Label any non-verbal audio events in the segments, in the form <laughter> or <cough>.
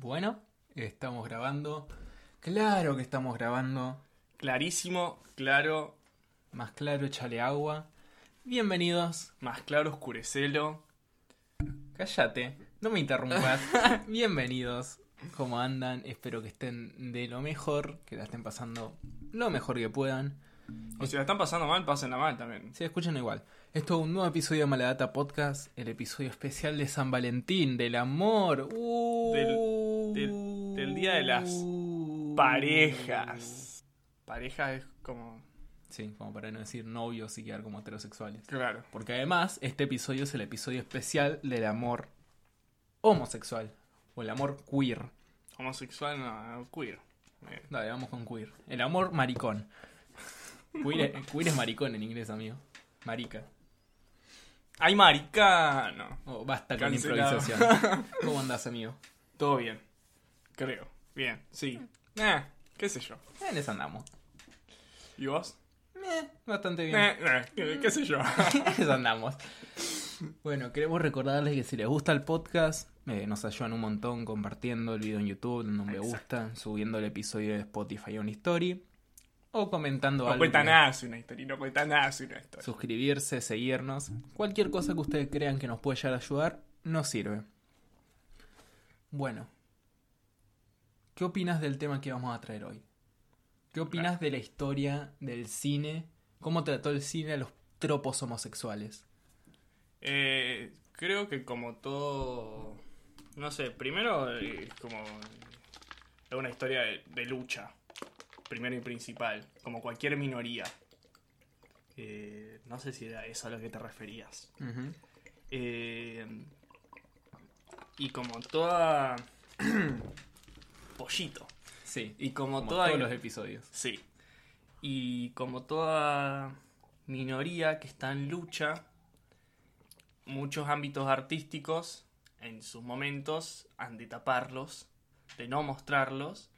Bueno, estamos grabando. Claro que estamos grabando. Clarísimo, claro, Más claro, échale agua. Bienvenidos. más claro, oscurecelo. Cállate, no me interrumpas. <laughs> Bienvenidos. ¿Cómo andan? Espero que estén de lo mejor, que la estén pasando lo mejor que puedan. O si la están pasando mal, pásenla mal también. Sí, escuchen igual. Esto es un nuevo episodio de Maladata Podcast, el episodio especial de San Valentín, del amor. Uh. Del- del- del día de las Parejas. Pareja es como. Sí, como para no decir novios y quedar como heterosexuales. Claro. Porque además, este episodio es el episodio especial del amor homosexual. O el amor queer. Homosexual, no, queer. Dale, vamos con queer. El amor maricón. Queer queer es maricón en inglés, amigo. Marica. ¡Ay, maricano! Oh, basta con improvisación. <laughs> ¿Cómo andás, amigo? Todo bien. Creo. Bien, sí. Eh, qué sé yo. En eso andamos. ¿Y vos? Eh, bastante bien. Eh, eh, qué, qué sé yo. <laughs> En eso andamos. Bueno, queremos recordarles que si les gusta el podcast, eh, nos ayudan un montón compartiendo el video en YouTube, dando un me gusta, subiendo el episodio de Spotify a una story, o comentando No algo. cuenta que- una historia, no cuenta nada si una historia. suscribirse, seguirnos, cualquier cosa que ustedes crean que nos puede llegar a ayudar, nos sirve. Bueno, ¿qué opinas del tema que vamos a traer hoy? ¿Qué opinas de la historia del cine? ¿Cómo trató el cine a los tropos homosexuales? Eh, creo que como todo, no sé, primero eh, es como es una historia de, de lucha, primero y principal, como cualquier minoría. Eh, no sé si era eso a lo que te referías. Eh, y como toda... <clears throat> Pollito. Sí, Y como, como toda... todos los episodios. Sí. Y como toda minoría que está en lucha, muchos ámbitos artísticos en sus momentos han de taparlos, de no mostrarlos,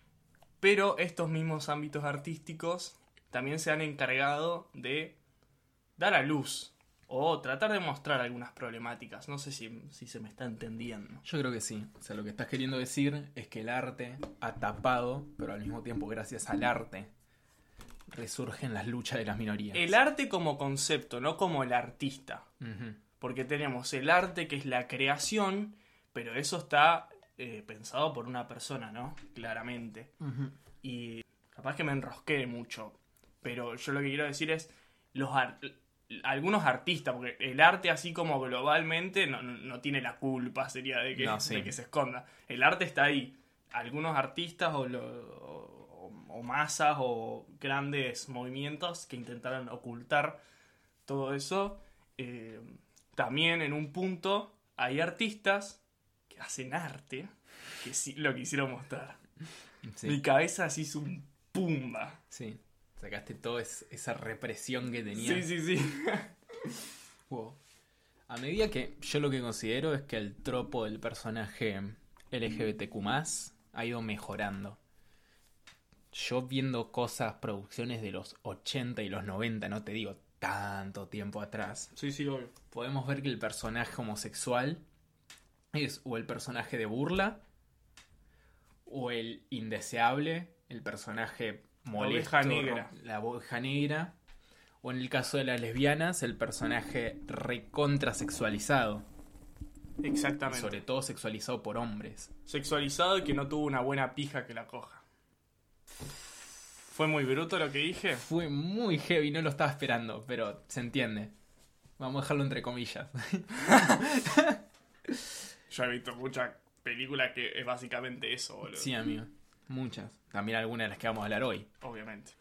pero estos mismos ámbitos artísticos también se han encargado de dar a luz o tratar de mostrar algunas problemáticas. No sé si, si se me está entendiendo. Yo creo que sí. O sea, lo que estás queriendo decir es que el arte ha tapado, pero al mismo tiempo, gracias al arte, resurgen las luchas de las minorías. El arte como concepto, no como el artista. Porque tenemos el arte que es la creación, pero eso está eh, pensado por una persona, ¿no? Claramente. Y capaz que me enrosqué mucho. Pero yo lo que quiero decir es los ar- algunos artistas, porque el arte así como globalmente no, no- no tiene la culpa, sería de que, No, sí. de que se esconda. El arte está ahí. Algunos artistas o, lo- o- o masas o grandes movimientos que intentaron ocultar todo eso. eh, también en un punto hay artistas que hacen arte que sí lo quisieron mostrar. Sí. Mi cabeza así hizo un pumba. Sí, sacaste toda es- esa represión que tenía. Sí, sí, sí. <laughs> Wow. A medida que yo lo que considero es que el tropo del personaje LGBTQ ha ido mejorando. Yo viendo cosas, producciones de los 80 y los 90, no te digo tanto tiempo atrás, Sí, sí, obvio. podemos ver que el personaje homosexual es o el personaje de burla o el indeseable, el personaje molesto, oveja negra. la oveja negra, o en el caso de las lesbianas, el personaje recontrasexualizado, Exactamente. sobre todo sexualizado por hombres. Sexualizado y que no tuvo una buena pija que la coja. ¿Fue muy bruto lo que dije? Fue muy heavy, no lo estaba esperando, pero se entiende. Vamos a dejarlo entre comillas. <laughs> Yo he visto muchas películas que es básicamente eso, boludo. sí, amigo. Muchas. También algunas de las que vamos a hablar hoy. Obviamente.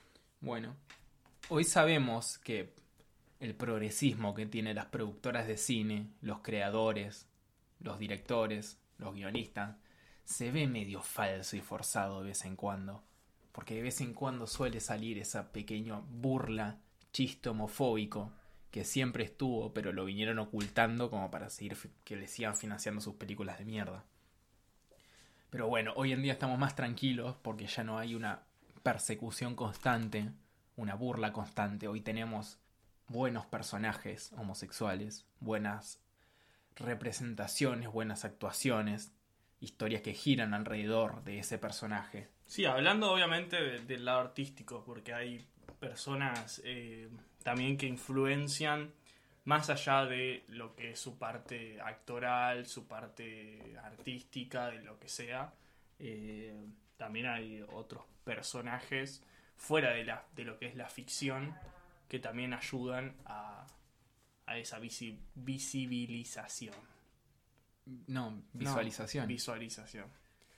Bueno, hoy sabemos que el progresismo que tienen las productoras de cine, los creadores, los directores, los guionistas, se ve medio falso y forzado de vez en cuando. Porque de vez en cuando suele salir esa pequeña burla, chiste homofóbico, que siempre estuvo, pero lo vinieron ocultando como para seguir que le sigan financiando sus películas de mierda. Pero bueno, hoy en día estamos más tranquilos porque ya no hay una persecución constante, una burla constante. Hoy tenemos buenos personajes homosexuales, buenas representaciones, buenas actuaciones. historias que giran alrededor de ese personaje. Sí, hablando obviamente de- del lado artístico, porque hay personas eh, también que influencian más allá de lo que es su parte actoral, su parte artística, de lo que sea. eh, también hay otros personajes fuera de, la, de lo que es la ficción que también ayudan a, a esa visi- visibilización. No, visualización. No, visualización.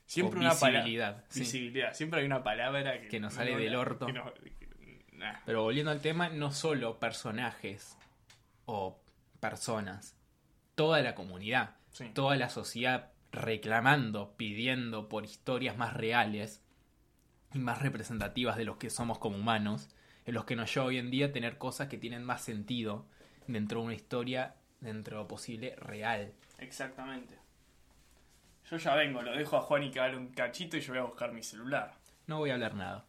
Siempre O una palabra. visibilidad, sí. Visibilidad. Siempre hay una palabra que, Que nos sale no del orto. que nah. Pero volviendo al tema, no solo personajes o personas, toda la comunidad, Sí. toda la sociedad reclamando, pidiendo por historias más reales y más representativas de los que somos como humanos, en los que nos lleva hoy en día tener cosas que tienen más sentido dentro de una historia, dentro de lo posible, real. Exactamente. Yo ya vengo, lo dejo a Juan y que hable un cachito y yo voy a buscar mi celular. No voy a hablar nada.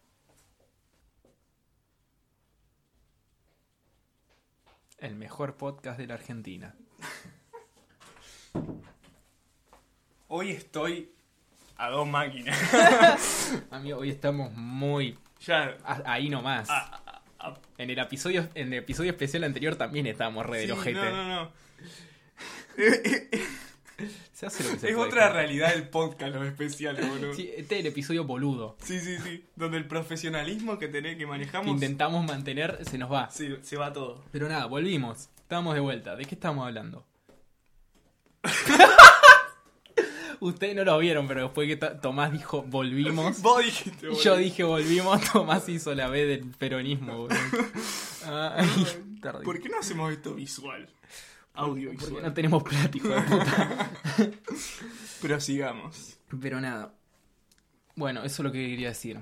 El mejor podcast de la Argentina. Hoy estoy a dos máquinas. <laughs> Amigo, hoy estamos muy ya. a- ahí nomás. a- a- a- En el episodio, en el episodio especial anterior también estábamos re del sí, ojete. no, no, no. <laughs> Se hace lo que se Es puede, otra realidad del podcast, los especiales, <laughs> boludo. Sí, este es el episodio boludo. Sí, sí, sí. Donde el profesionalismo que tenés que Que manejamos. intentamos mantener, se nos va. Sí, se va todo. Pero nada, volvimos. Estamos de vuelta. ¿De qué estamos hablando? <laughs> Ustedes no lo vieron, pero después que Tomás dijo volvimos. Vos dijiste, boludo. Yo dije volvimos, <laughs> Tomás hizo la B del peronismo, boludo. Ay, tardí. ¿Por qué no hacemos esto visual? Audiovisual. Porque no tenemos de puta. <laughs> Pero sigamos. Pero nada. Bueno, eso es lo que quería decir.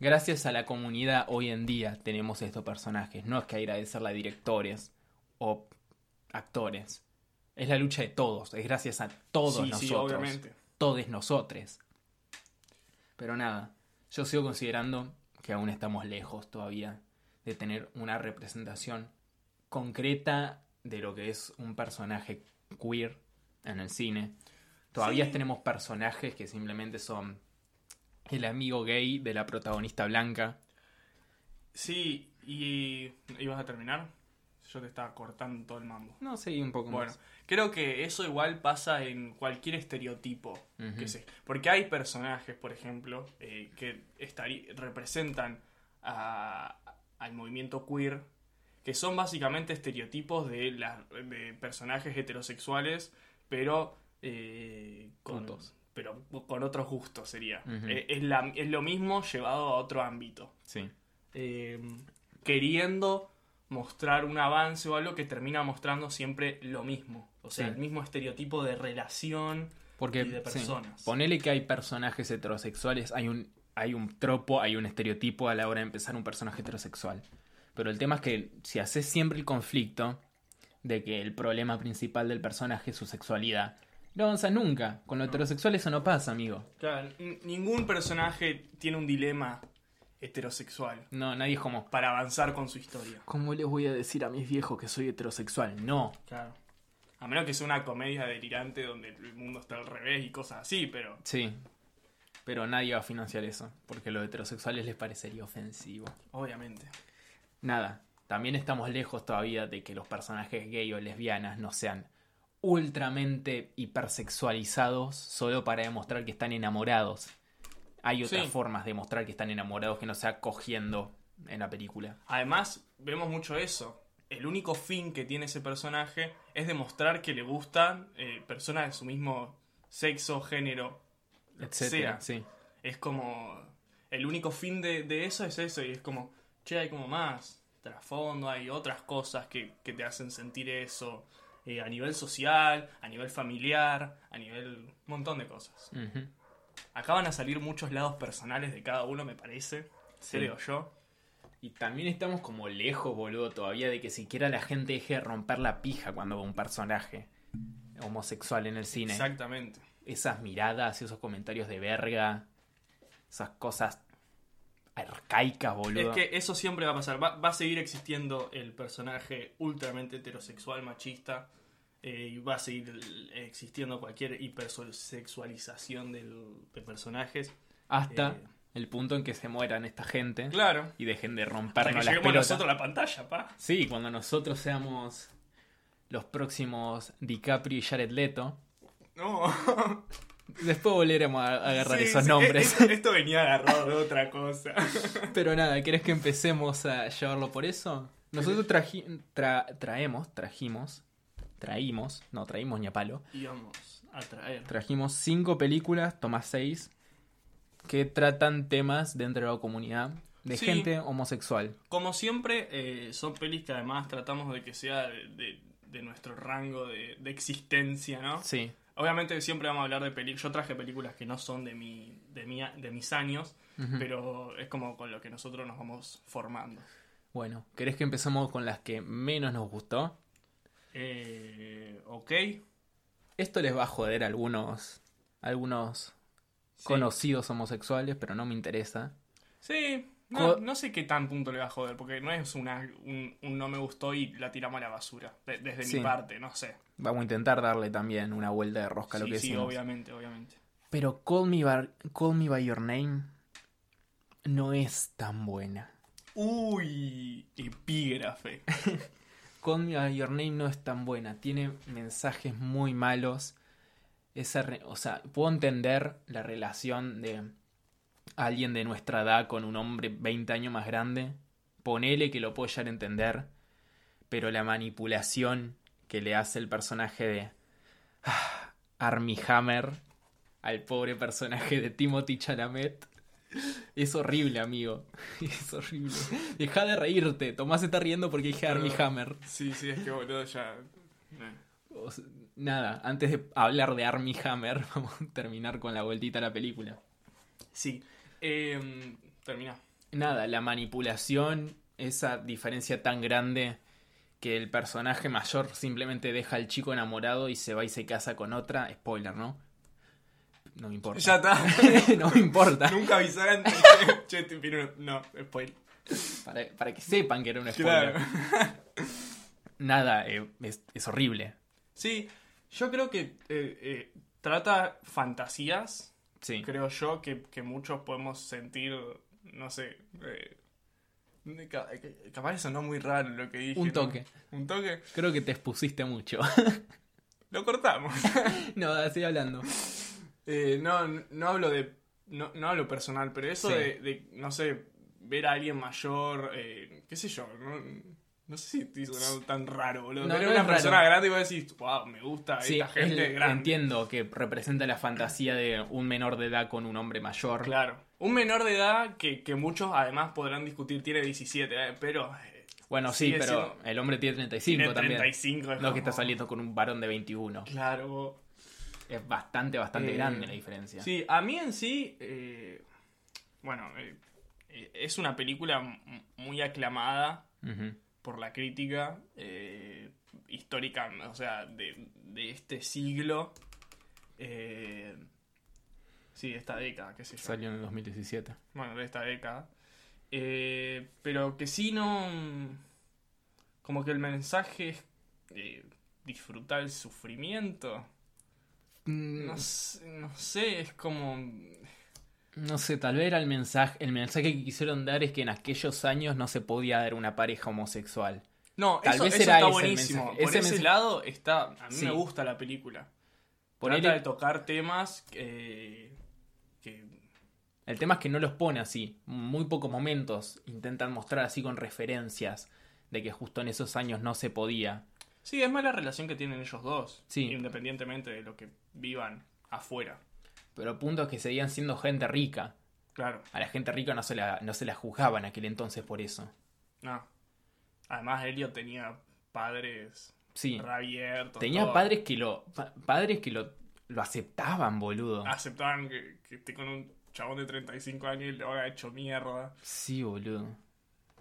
Gracias a la comunidad hoy en día tenemos estos personajes. No es que agradecerle a directores o actores. Es la lucha de todos. Es gracias a todos sí, nosotros. sí, obviamente. Todos nosotros. Pero nada, yo sigo considerando que aún estamos lejos todavía de tener una representación concreta de lo que es un personaje queer en el cine. Todavía Sí. tenemos personajes que simplemente son el amigo gay de la protagonista blanca. Sí, y. ¿Ibas a terminar? Yo te estaba cortando todo el mambo. No sé, un poco Bueno, más. creo que eso igual pasa en cualquier estereotipo que se. Porque hay personajes, por ejemplo, eh, que representan a- al movimiento queer, que son básicamente estereotipos de, la- de personajes heterosexuales, pero eh, con, Putos. pero con otros gustos sería. Eh, es, la- es lo mismo llevado a otro ámbito. Sí. eh, queriendo mostrar un avance o algo que termina mostrando siempre lo mismo. O sea, Sí. el mismo estereotipo de relación. Porque y de sí, personas. ponele que hay personajes heterosexuales, hay un, hay un tropo, hay un estereotipo a la hora de empezar un personaje heterosexual. Pero el tema es que si haces siempre el conflicto de que el problema principal del personaje es su sexualidad, no avanzas nunca. Con lo heterosexual eso no pasa, amigo. Claro, ningún personaje tiene un dilema heterosexual No, nadie es como, para avanzar con su historia. ¿cómo les voy a decir a mis viejos que soy heterosexual? No. Claro. A menos que sea una comedia delirante donde el mundo está al revés y cosas así, pero. Sí. Pero nadie va a financiar eso, porque a los heterosexuales les parecería ofensivo. Obviamente. Nada, también estamos lejos todavía de que los personajes gay o lesbianas no sean ultramente hipersexualizados solo para demostrar que están enamorados. Hay otras Sí. formas de mostrar que están enamorados que no sea cogiendo en la película. Además, vemos mucho eso. El único fin que tiene ese personaje es demostrar que le gustan eh, personas de su mismo sexo, género, Etcétera. Sí. Es como. El único fin de, de eso es eso, y es como, che, hay como más trasfondo, hay otras cosas que, que te hacen sentir eso. eh, a nivel social, a nivel familiar, a nivel. un montón de cosas. Ujú. Acá van a salir muchos lados personales de cada uno, me parece. Sí. Creo yo. Y también estamos como lejos, boludo, todavía de que siquiera la gente deje de romper la pija cuando ve un personaje homosexual en el cine. Exactamente. esas miradas, esos comentarios de verga, esas cosas arcaicas, boludo. Es que eso siempre va a pasar. Va, va a seguir existiendo el personaje ultramente heterosexual, machista, eh, y va a seguir existiendo cualquier hipersexualización del, de personajes. Hasta Eh. el punto en que se mueran esta gente Claro. y dejen de rompernos las lleguemos pelotas. nosotros la pantalla, pa. Sí, cuando nosotros seamos los próximos DiCaprio y Jared Leto, No. <laughs> después volveremos a agarrar Sí, esos sí, nombres. Esto, esto venía agarrado de otra cosa. <laughs> Pero nada, ¿querés que empecemos a llevarlo por eso? Nosotros traji- tra- traemos, trajimos, traímos, no traímos ni a palo, Íbamos a traer. trajimos cinco películas, toma seis, que tratan temas dentro de la comunidad de Sí. gente homosexual. Como siempre, eh, son pelis que además tratamos de que sea de, de- de nuestro rango de, de existencia, ¿no? Sí, Obviamente siempre vamos a hablar de películas. Yo traje películas que no son de mi, de mi, de mis años, pero es como con lo que nosotros nos vamos formando. Bueno, ¿querés que empecemos con las que menos nos gustó? Eh, ok. Esto les va a joder a algunos, algunos Sí. conocidos homosexuales, pero no me interesa. Sí, no, no sé qué tan punto le va a joder, porque no es una, un, un no me gustó y la tiramos a la basura. de- desde Sí. mi parte, no sé. Vamos a intentar darle también una vuelta de rosca a lo que sí, decimos. obviamente, obviamente. Pero Call Me, By, Call Me By Your Name no es tan buena. Uy, epígrafe. <laughs> Call Me By Your Name no es tan buena. Tiene mensajes muy malos. Esa o sea, puedo entender la relación de alguien de nuestra edad con un hombre 20 años más grande. Ponele que lo puedo llegar a entender. Pero la manipulación que le hace el personaje de ah, Armie Hammer al pobre personaje de Timothy Chalamet es horrible, amigo. <laughs> Es horrible. Deja de reírte. Tomás se está riendo porque dije Armie Perdón. Hammer. Sí, sí, es que boludo ya. eh. O sea, nada, antes de hablar de Armie Hammer, <laughs> vamos a terminar con la vueltita a la película. Sí. Eh, termina. Nada, la manipulación, esa diferencia tan grande que el personaje mayor simplemente deja al chico enamorado y se va y se casa con otra. Spoiler, ¿no? No me importa. Ya está. <laughs> no me importa. Nunca avisaran. <laughs> che, te no, spoiler. Para, para que sepan que era un spoiler. Claro. <laughs> Nada, eh, es, es horrible. Sí, yo creo que eh, eh, trata fantasías, Sí. creo yo, que, que muchos podemos sentir, no sé. Eh, ca- capaz sonó muy raro lo que dije. Un ¿no? toque. Un toque. Creo que te expusiste mucho. <laughs> Lo cortamos. <laughs> no, sigue hablando. Eh, no, no hablo de. No, no hablo personal, pero eso Sí. de, de, no sé, ver a alguien mayor, eh, qué sé yo, no, no sé si estoy sonando tan raro, boludo. No, no una persona raro. grande y vos decís, wow, me gusta Sí, esta gente grande. entiendo que representa la fantasía de un menor de edad con un hombre mayor. Claro. Un menor de edad que, que muchos además podrán discutir tiene 17, eh, pero eh, Bueno, sí, pero siendo- el hombre tiene 35 tiene también. 35. es No que está saliendo con un varón de 21. Claro. Es bastante, bastante Eh, grande la diferencia. Sí, a mí en sí, eh, bueno, es una película muy aclamada Ujú. Por la crítica eh, histórica, o sea, de, de este siglo. Eh, sí, de esta década, qué sé yo. Salió en el 2017. Bueno, de esta década. Eh, pero que sí no... Como que el mensaje es eh, disfrutar el sufrimiento. Mm, No, sé- no sé, es como... No sé, tal vez era el mensaje. El mensaje que quisieron dar es que en aquellos años no se podía dar una pareja homosexual. No, Tal eso, vez eso era está ese buenísimo. mensaje. Por Ese lado está... A mí Sí. me gusta la película. Ponele- Trata de tocar temas que... que El tema es que no los pone así. Muy pocos momentos intentan mostrar así con referencias de que justo en esos años no se podía. sí, es más la relación que tienen ellos dos. Sí. Independientemente de lo que vivan afuera. Pero el punto es que seguían siendo gente rica. Claro. A la gente rica no se la, no se la juzgaba en aquel entonces por eso. No. Además, Elliot tenía padres Sí. reabiertos. Tenía todo. padres que lo. pa- padres que lo, lo aceptaban, boludo. Aceptaban que, que esté con un chabón de 35 años y lo haga hecho mierda. Sí, boludo.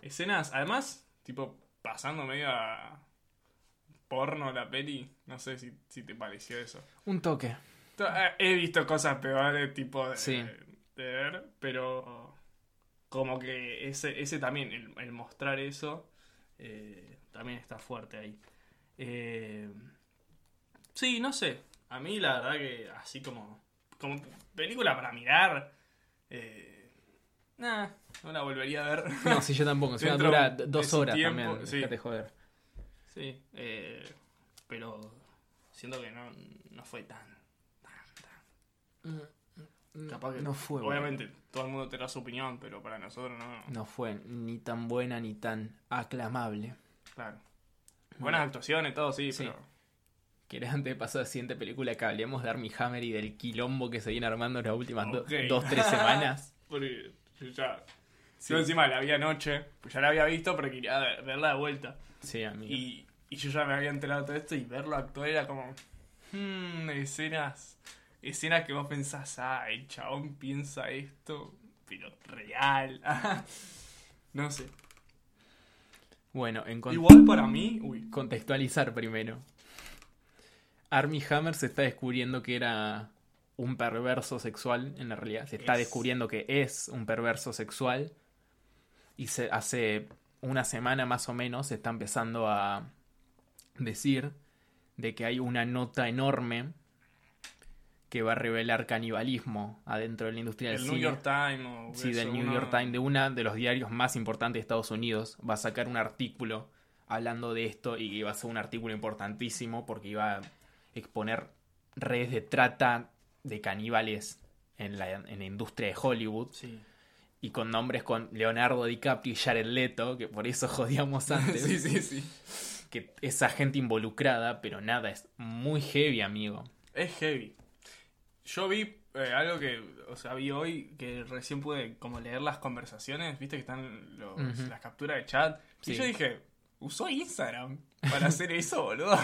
Escenas, además, tipo, pasando medio a porno la peli. No sé si, si te pareció eso. Un toque. Eh, He visto cosas peores, tipo, de, Sí. de ver, pero como que ese, ese también, el, el mostrar eso, eh, también está fuerte ahí. Eh, Sí, no sé. A mí la verdad que así como, como película para mirar, eh, nah, no la volvería a ver. No, si yo tampoco. Si dura dos horas tiempo, también. sí. Déjate joder. Sí, pero siento que no, no fue tan, tan, tan. Capaz que no fue Obviamente todo el mundo tendrá su opinión, pero para nosotros no. No fue ni tan buena ni tan aclamable. Claro. Buenas actuaciones, todo, sí, Sí. pero. ¿Querés antes de pasar a la siguiente película que hablemos de Armie Hammer y del quilombo que se viene armando en las últimas do- Ok. dos, tres semanas? <laughs> Porque yo ya. Yo encima la vi anoche, pues ya la había visto, pero quería ver- verla de vuelta. Sí, amigo. Y, y yo ya me había enterado de todo esto y verlo actuar era como. hmm, escenas. Escenas que vos pensás, ah, el chabón piensa esto, pero real. <laughs> no sé. Bueno, en Igual para mí. Uy. contextualizar primero. Armie Hammer se está descubriendo que era un perverso sexual, en la realidad. Se está Es. descubriendo que es un perverso sexual. Y se, hace una semana más o menos se está empezando a decir de que hay una nota enorme que va a revelar canibalismo adentro de la industria del El cine. New York Times o Sí, eso, del New uno- York Times, de una de los diarios más importantes de Estados Unidos, va a sacar un artículo hablando de esto y iba a ser un artículo importantísimo porque iba a exponer redes de trata de caníbales en la, en la industria de Hollywood Sí. y con nombres con Leonardo DiCaprio y Jared Leto, que por eso <laughs> jodíamos antes, sí, sí, sí. que esa gente involucrada, pero nada, es muy heavy, amigo. Es heavy. Yo vi eh, algo que, o sea, vi hoy que recién pude como leer las conversaciones, viste que están los- las capturas de chat. Sí. Y yo dije, usó Instagram para hacer eso, boludo.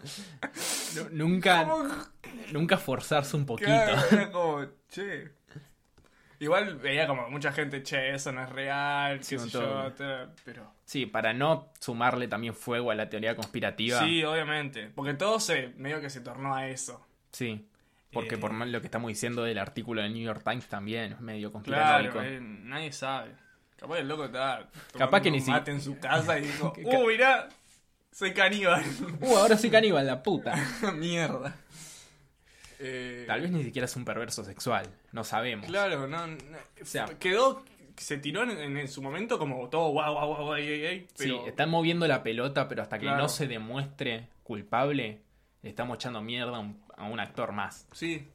<laughs> Nu- Nunca, <laughs> ¿Cómo? nunca forzarse un poquito. Claro, <laughs> era como, che. Igual veía como mucha gente, che, eso no es real, Sí, qué sé yo, pero... Sí, para no sumarle también fuego a la teoría conspirativa. Sí, obviamente. Porque todo se, medio que se tornó a eso. Sí, porque Eh, por lo que estamos diciendo del artículo del New York Times también es medio Claro, conspiranoico. eh, nadie sabe. Capaz el loco está Capaz que ni si- mate en su casa y dijo, <laughs> uh, mirá, soy caníbal. Uh, ahora soy caníbal, la puta. <laughs> Mierda. Eh, Tal vez ni siquiera es un perverso sexual, no sabemos. Claro, no, no- sea- quedó, se tiró en, en su momento como todo guau, guau, guau, ey, pero Sí, están moviendo la pelota, pero hasta que Claro. no se demuestre culpable, le estamos echando mierda a un, a un actor más. sí.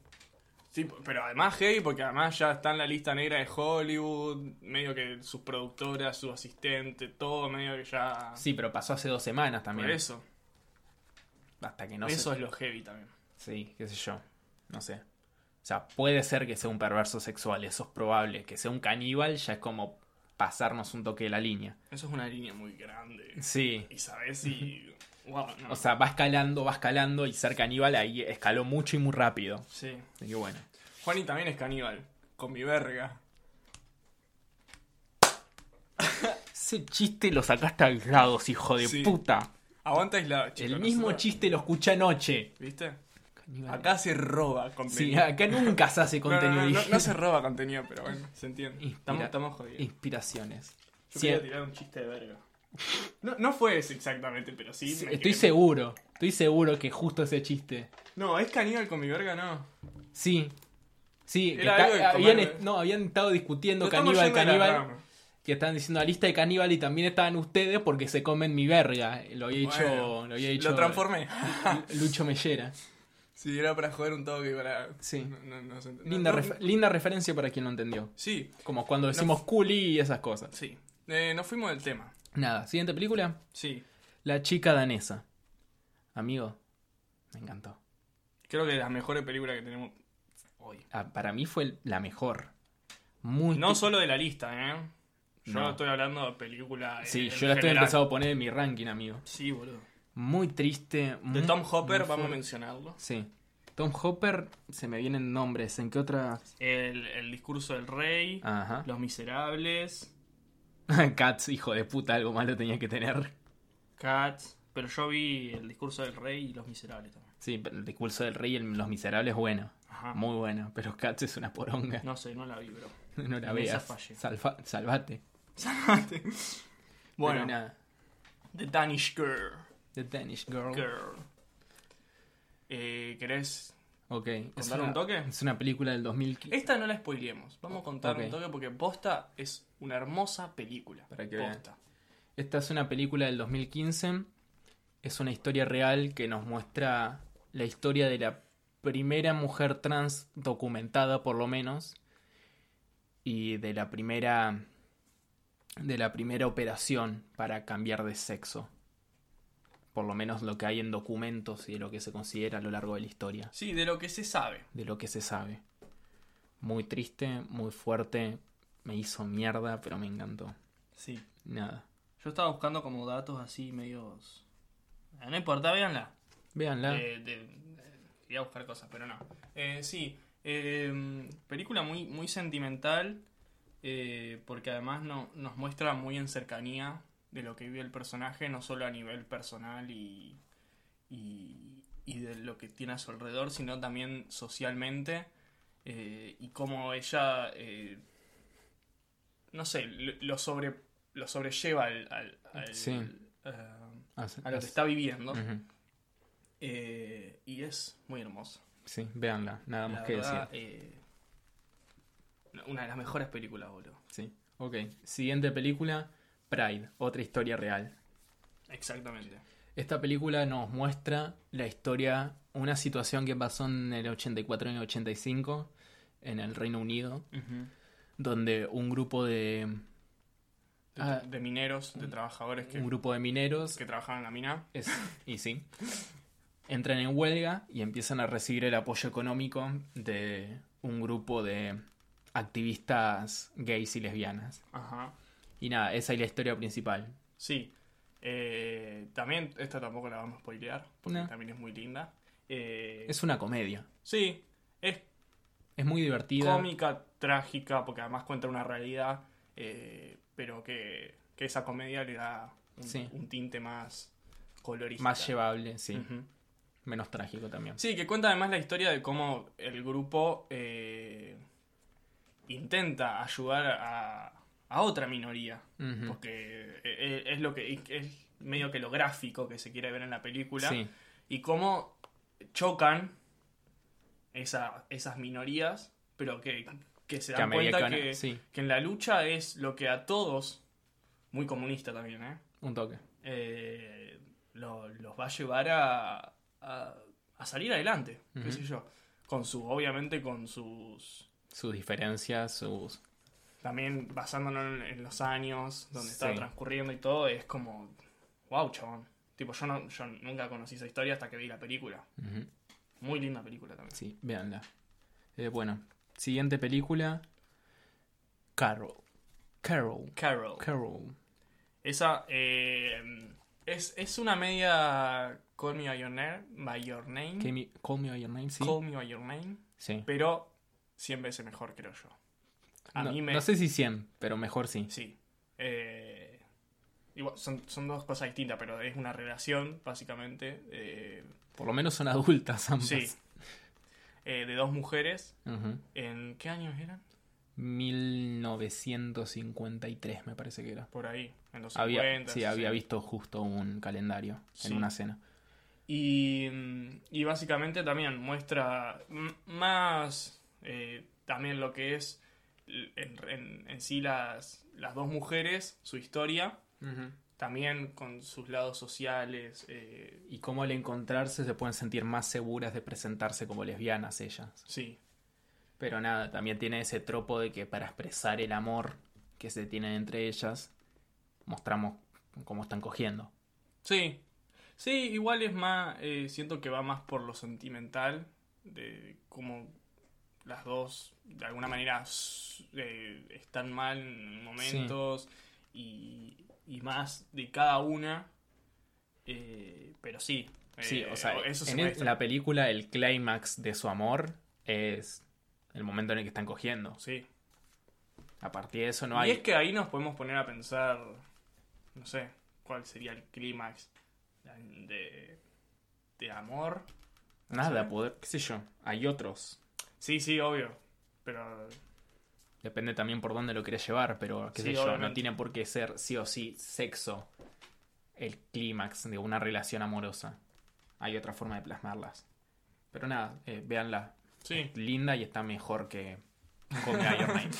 Sí, pero además heavy porque además ya está en la lista negra de Hollywood, medio que sus productoras, su asistente, todo medio que ya... Sí, pero pasó hace dos semanas por también. eso, Hasta que no eso se... es lo heavy también. Sí, qué sé yo. No sé. O sea, puede ser que sea un perverso sexual, eso es probable. Que sea un caníbal ya es como pasarnos un toque de la línea. Eso es una línea muy grande. Sí. Y sabes si... Wow, no. O sea, va escalando, va escalando y ser caníbal ahí escaló mucho y muy rápido. sí. Así que bueno. Juani también es caníbal, con mi verga. <laughs> Ese chiste lo sacaste al lado, hijo de Sí. puta. Aguanta aislado, chicos. El mismo chiste lo escuché anoche. ¿Viste? Caníbal. Acá se roba Sí, contenido. acá nunca se hace <laughs> contenido. no, se roba contenido, pero bueno, se entiende. Inspira- Estamos, estamos jodidos. Inspiraciones. Yo Sí, quería tirar un chiste de verga. No, no fue exactamente, pero sí. sí, me estoy quedé- seguro. Estoy seguro que justo ese chiste. No, es caníbal con mi verga, no. Sí. Sí, que habían, no, habían estado discutiendo caníbal, caníbal. Que estaban diciendo la lista de caníbal y también estaban ustedes porque se comen mi verga. Lo había dicho. Bueno, lo había dicho. Lo transformé. Lucho Mellera. Sí, era para joder un toque para. Sí. No, no, Linda, linda referencia para quien lo entendió. Sí, Como cuando decimos culi y esas cosas. sí. Eh, nos fuimos del tema. Nada, siguiente película. Sí. La chica danesa. Amigo, me encantó. Creo que es la mejor película que tenemos hoy. Ah, para mí fue la mejor. Muy No solo de la lista, ¿eh? Yo No. estoy hablando de película. Sí, en yo la estoy empezando a poner en mi ranking, amigo. Sí, boludo. Muy triste. De Tom Hopper, vamos a mencionarlo. Sí. Tom Hopper, se me vienen nombres. ¿En qué otras? El, el discurso del rey, Ajá. Los Miserables, <laughs> Cats, hijo de puta, algo malo tenía que tener. Cats. Pero yo vi el discurso del rey y Los Miserables también. Sí, pero el discurso del rey y el- Los Miserables, bueno. Ajá. Muy bueno. Pero Cats es una poronga. No sé, no la vi, bro. <laughs> No, la en veas. Salva- salvate. <laughs> bueno, Pero nada. The Danish Girl. The Danish Girl. Girl. Eh, ¿Querés Ok. Es contar una, un toque? es una película del 2015. Esta no la spoileemos. Vamos a contar un toque porque Posta es una hermosa película. Para que. Posta. Esta es una película del 2015. Es una historia real que nos muestra la historia de la primera mujer trans documentada, por lo menos, y de la primera de la primera operación para cambiar de sexo. Por lo menos lo que hay en documentos y de lo que se considera a lo largo de la historia, Sí, de lo que se sabe. de lo que se sabe. Muy triste, muy fuerte, me hizo mierda, pero me encantó. Sí. Nada. Yo estaba buscando como datos así medios... Ah, No importa, véanla. Véanla. De- de- de- quería buscar cosas, pero no. Eh, sí, eh, película muy, muy sentimental, eh, porque además no, nos muestra muy en cercanía de lo que vive el personaje, no solo a nivel personal y, y, y de lo que tiene a su alrededor, sino también socialmente, eh, y cómo ella, eh, no sé, lo, sobre, lo sobrelleva al, al- al- Sí. eh, a lo que está viviendo. Eh, y es muy hermoso. Sí, véanla, nada más La que verdad, decir. una de las mejores películas, boludo. Sí. Ok. Siguiente película, Pride, otra historia real. Exactamente. Esta película nos muestra la historia, una situación que pasó en el 84 y en el 85 en el Reino Unido, donde un grupo de De, Ah. de mineros, de trabajadores que, un grupo de mineros que trabajan en la mina. es, y sí, entran en huelga y empiezan a recibir el apoyo económico de un grupo de activistas gays y lesbianas. Ajá. Y nada, esa es la historia principal. Sí. Eh, también, esta tampoco la vamos a spoilear, porque No. también es muy linda. Eh, Es una comedia. Sí, es Es muy divertida. cómica, trágica, porque además cuenta una realidad, eh, pero que, que esa comedia le da un, Sí. un tinte más colorista. Más llevable, sí. Menos trágico también. Sí, que cuenta además la historia de cómo el grupo intenta ayudar a, a otra minoría. Porque eh, es lo que es medio que lo gráfico que se quiere ver en la película. Sí, Y cómo chocan esa- esas minorías, pero que, que se dan cuenta que que, sí, que en la lucha es lo que a todos, muy comunista también, ¿eh? un toque. eh, lo- los va a llevar a, a, a salir adelante, qué Ujú. sé yo. Con su, obviamente con sus... Sus diferencias, sus... También basándonos en, los años donde Sí. estaba transcurriendo y todo, es como... Wow, chabón. Tipo, yo, no, yo nunca conocí esa historia hasta que vi la película. Muy linda película también. Sí, véanla. Eh, bueno, siguiente película. Carol. Carol. Carol. Carol. Esa eh, es, es una media Call Me By Your Name. By your name. Call me, Call Me By Your Name, sí. Call Me By Your Name. Sí. Pero 100 veces mejor, creo yo. A no, mí me... no sé si 100, pero mejor sí. Sí. Eh, igual, son, son dos cosas distintas, pero es una relación, básicamente, eh, Por lo menos son adultas ambas. sí, eh, de dos mujeres. ¿En qué años eran? 1953 me parece que era. Por ahí, en los Había, 50. sí, había visto justo un calendario Sí. en una cena. Y, y básicamente también muestra más eh, también lo que es en, en- en sí las, las dos mujeres, su historia, también con sus lados sociales. eh, Y cómo al encontrarse se pueden sentir más seguras de presentarse como lesbianas ellas. sí, Pero nada, también tiene ese tropo de que para expresar el amor que se tienen entre ellas, mostramos cómo están cogiendo. Sí, sí, igual es más, eh, siento que va más por lo sentimental, de cómo las dos de alguna manera eh, están mal en momentos y, y más de cada una, eh, pero sí. Sí, eh, o sea, eso se en el- la película el clímax de su amor es el momento en el que están cogiendo. Sí. A partir de eso no y hay... es que ahí nos podemos poner a pensar, no sé, cuál sería el clímax de, de amor. Nada, sé. poder, qué sé yo, hay otros. Sí, sí, obvio. Pero Depende también por dónde lo querés llevar, pero qué Sí, sé yo, no tiene por qué ser sí o sí sexo el clímax de una relación amorosa. Hay otra forma de plasmarlas. Pero nada, eh, véanla. Sí. Linda y está mejor que Call Me By Your Name.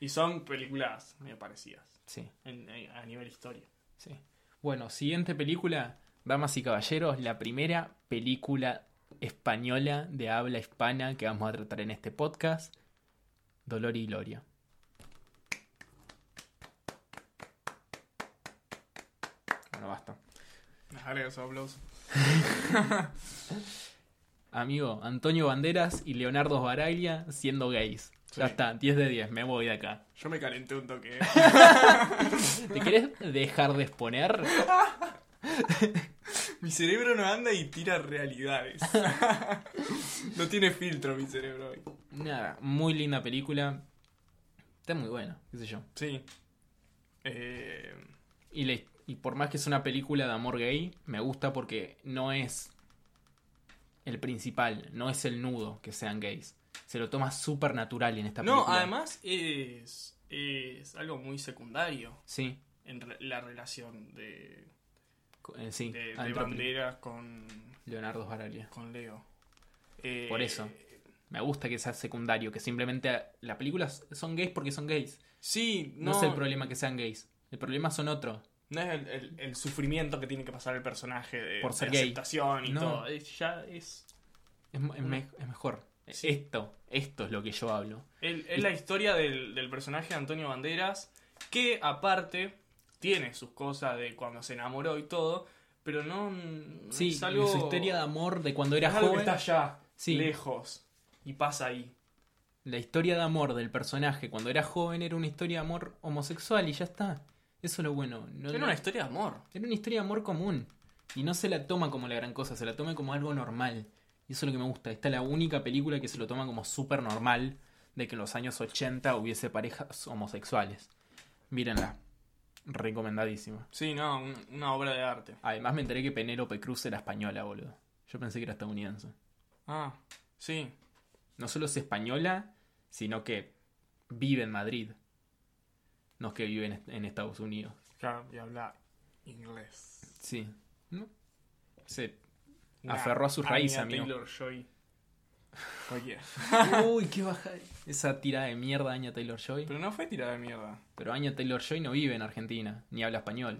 Y son películas medio parecidas Sí, en- en- a nivel historia. sí. Bueno, siguiente película, Damas y Caballeros, la primera película española de habla hispana que vamos a tratar en este podcast, Dolor y Gloria. Bueno, basta. Dale esos aplausos. <laughs> Amigo, Antonio Banderas y Leonardo Baraglia siendo gays. Ya está, 10 de 10, me voy de acá. Yo me calenté un toque. <laughs> ¿Te querés dejar de exponer? <laughs> <laughs> mi cerebro no anda y tira realidades. <laughs> no tiene filtro mi cerebro hoy. Nada, muy linda película. Está muy buena, qué sé yo. Sí. Eh, Y, le- y por más que es una película de amor gay, me gusta porque no es el principal, no es el nudo que sean gays. Se lo toma súper natural en esta no, película. además es, es algo muy secundario Sí, en re- la relación de, eh, sí. de, Banderas con, Leonardo Baraglia. con Leo. Eh, Por eso. Me gusta que sea secundario, que simplemente la película son gays porque son gays. Sí, No, no, es el problema que sean gays. El problema son otros. no es el, el- el sufrimiento que tiene que pasar el personaje de, Por ser de gay. aceptación y No. todo. Es- ya es, Es, mo- es me- es mejor. Sí. Esto, esto es lo que yo hablo. es la historia del, del personaje de Antonio Banderas, que aparte tiene sus cosas de cuando se enamoró y todo, pero no, no Sí, es algo... su historia de amor de cuando era es algo joven. que está allá, Sí. lejos, y pasa ahí. La historia de amor del personaje cuando era joven era una historia de amor homosexual y ya está. Eso es lo bueno. No- Era una historia de amor. era una historia de amor común. Y no se la toma como la gran cosa, se la toma como algo normal. Y eso es lo que me gusta. Esta es la única película que se lo toma como súper normal de que en los años 80 hubiese parejas homosexuales. Mírenla. Recomendadísima. Sí, no, un- una obra de arte. Además me enteré que Penélope Cruz era española, boludo. Yo pensé que era estadounidense. Ah, sí. No solo es española, sino que vive en Madrid. No es que vive en, en Estados Unidos. Claro, y habla inglés. Sí. ¿No? Se Una aferró a sus raíces, Anya amigo. Taylor-Joy. <laughs> Oye, Uy, qué baja. Esa tirada de mierda, Anya Taylor Joy. pero no fue tirada de mierda. Pero Anya Taylor Joy no vive en Argentina, ni habla español.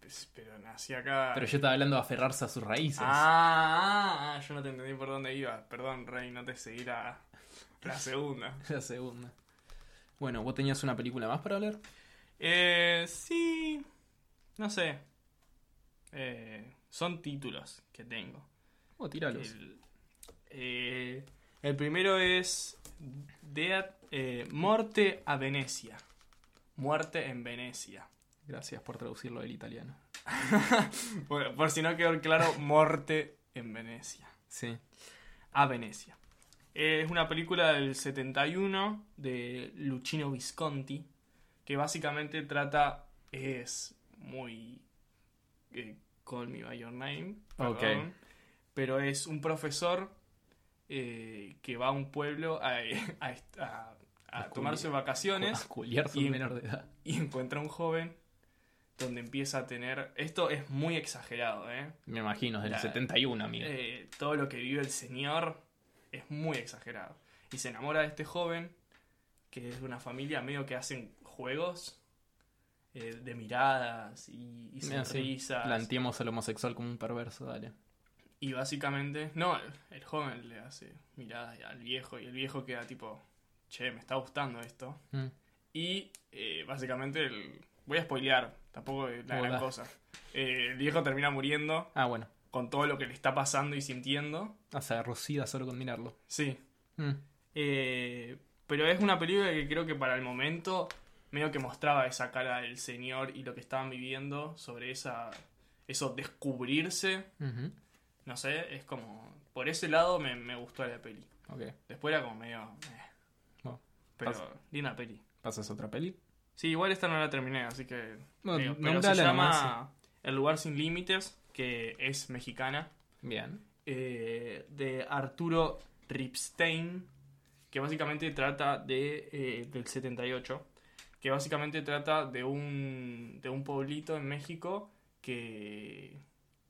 Pues, Pero nací acá. Pero yo estaba hablando de aferrarse a sus raíces. Ah, ah, yo no te entendí por dónde iba. Perdón, Rey, no te seguí la, la <laughs> segunda. La segunda. Bueno, ¿vos tenías una película más para hablar? Eh, sí. No sé. Eh, son títulos que tengo. Oh, tíralos. El, eh, el primero es Death, eh, Morte a Venecia. Muerte en Venecia. Gracias por traducirlo del italiano. <laughs> Bueno, por si no quedó claro, Morte en Venecia. Sí. A Venecia. Es una película del 71 de Luchino Visconti que básicamente trata, es muy... eh, Call Me By Your Name, Ok. perdón, pero es un profesor eh, que va a un pueblo a, <laughs> a- a- a A tomarse vacaciones y- menor de edad. y encuentra un joven donde empieza a tener... Esto es muy exagerado, ¿eh? Me imagino, es del La- 71, amigo. Eh, todo lo que vive el señor es muy exagerado. Y se enamora de este joven, que es de una familia medio que hacen juegos eh, de miradas y, y sonrisas. Planteemos al homosexual como un perverso, dale. Y básicamente, no, el, el joven le hace miradas al viejo y el viejo queda tipo, che, me está gustando esto. Mm. Y eh, básicamente, el- voy a spoilear, tampoco es la gran cosa. Eh, el viejo termina muriendo Ah, bueno. con todo lo que le está pasando y sintiendo. Hace rocida solo con mirarlo. Sí, Mm. Eh, pero es una película que creo que para el momento medio que mostraba esa cara del señor y lo que estaban viviendo sobre esa eso descubrirse. No sé es como por ese lado me, me gustó la peli Ok. después era como medio eh. Bueno, pero pasa. linda peli ¿Pasas otra peli? sí igual esta no la terminé así que Bueno, digo, pero se llama El lugar sin límites que es mexicana Bien. eh, de Arturo Ripstein, que básicamente trata de eh, del 78, que básicamente trata de un de un pueblito en México que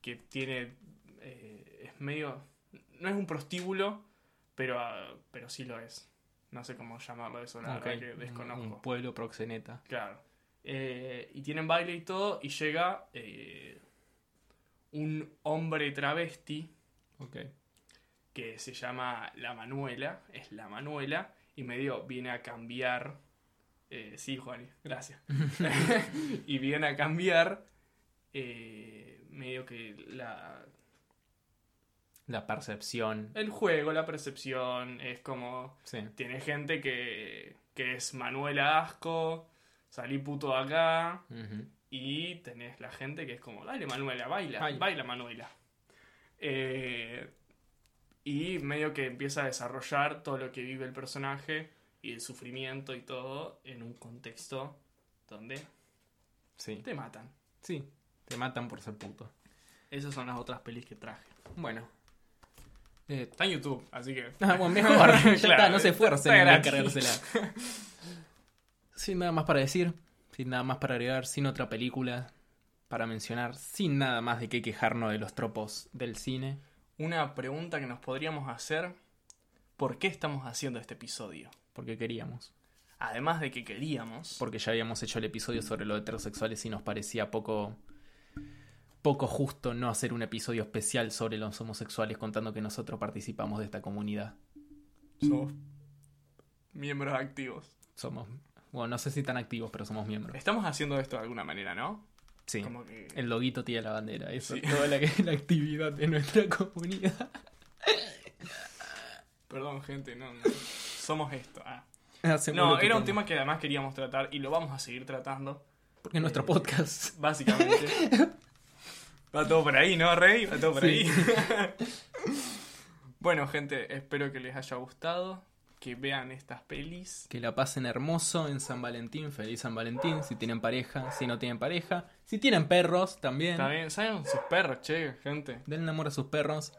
que tiene eh, es medio no es un prostíbulo, pero, pero sí lo es. No sé cómo llamarlo eso, la Ok, verdad que desconozco. Un pueblo proxeneta. Claro. Eh, y tienen baile y todo, y llega eh, un hombre travesti Ok. que se llama La Manuela, es La Manuela, y medio viene a cambiar. eh, sí, Juani, gracias. <laughs> <laughs> y viene a cambiar medio que la, La percepción. el juego, la percepción, es como. Sí. Tiene gente que, que es Manuela Asco, salí puto de acá, y tenés la gente que es como, dale Manuela, baila, Baila. baila Manuela. Eh, y medio que empieza a desarrollar todo lo que vive el personaje y el sufrimiento y todo en un contexto donde Sí. te matan. Sí. Te matan por ser puto. Esas son las otras pelis que traje. Bueno. Eh, Está en YouTube, así que... Ah, bueno, <laughs> mejor. ya está, no se esfuercen en cargársela. <laughs> sin nada más para decir, sin nada más para agregar, sin otra película para mencionar, sin nada más de qué quejarnos de los tropos del cine. Una pregunta que nos podríamos hacer, ¿por qué estamos haciendo este episodio? Porque queríamos. Además de que queríamos... Porque ya habíamos hecho el episodio sobre los heterosexuales y nos parecía poco. Poco justo no hacer un episodio especial sobre los homosexuales contando que nosotros participamos de esta comunidad. Somos miembros activos. Somos. Bueno, no sé si tan activos, pero somos miembros. Estamos haciendo esto de alguna manera, ¿no? Sí. Como que... El loguito tiene la bandera, eso Sí. es toda la, la actividad de nuestra comunidad. Perdón, gente, no, no. Somos esto. ah. Hacemos No, era un tema que además queríamos tratar y lo vamos a seguir tratando, Porque es nuestro podcast. básicamente. <laughs> Va todo por ahí, ¿no, Rey? Va todo por Sí. ahí. <laughs> bueno, gente, espero que les haya gustado, que vean estas pelis. Que la pasen hermoso en San Valentín. Feliz San Valentín. Si tienen pareja, si no tienen pareja. Si tienen perros, también. También, ¿saben? Sus perros, che, gente. Den amor a sus perros.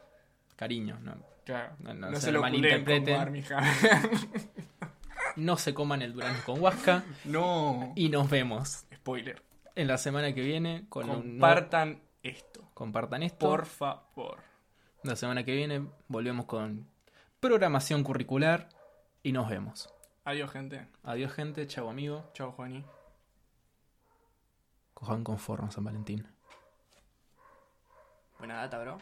Cariño, ¿no? Claro, No, no, no se se lo malinterpreten. Barmija. <laughs> No se coman el durazno con huasca. no. Y nos vemos Spoiler. en la semana que viene con un nuevo- Compartan esto. Compartan esto. Por favor. La semana que viene volvemos con programación curricular y nos vemos. Adiós, gente. Adiós gente, chau amigo. Chao, Juani. Cojan con forro en San Valentín. Buena data, bro.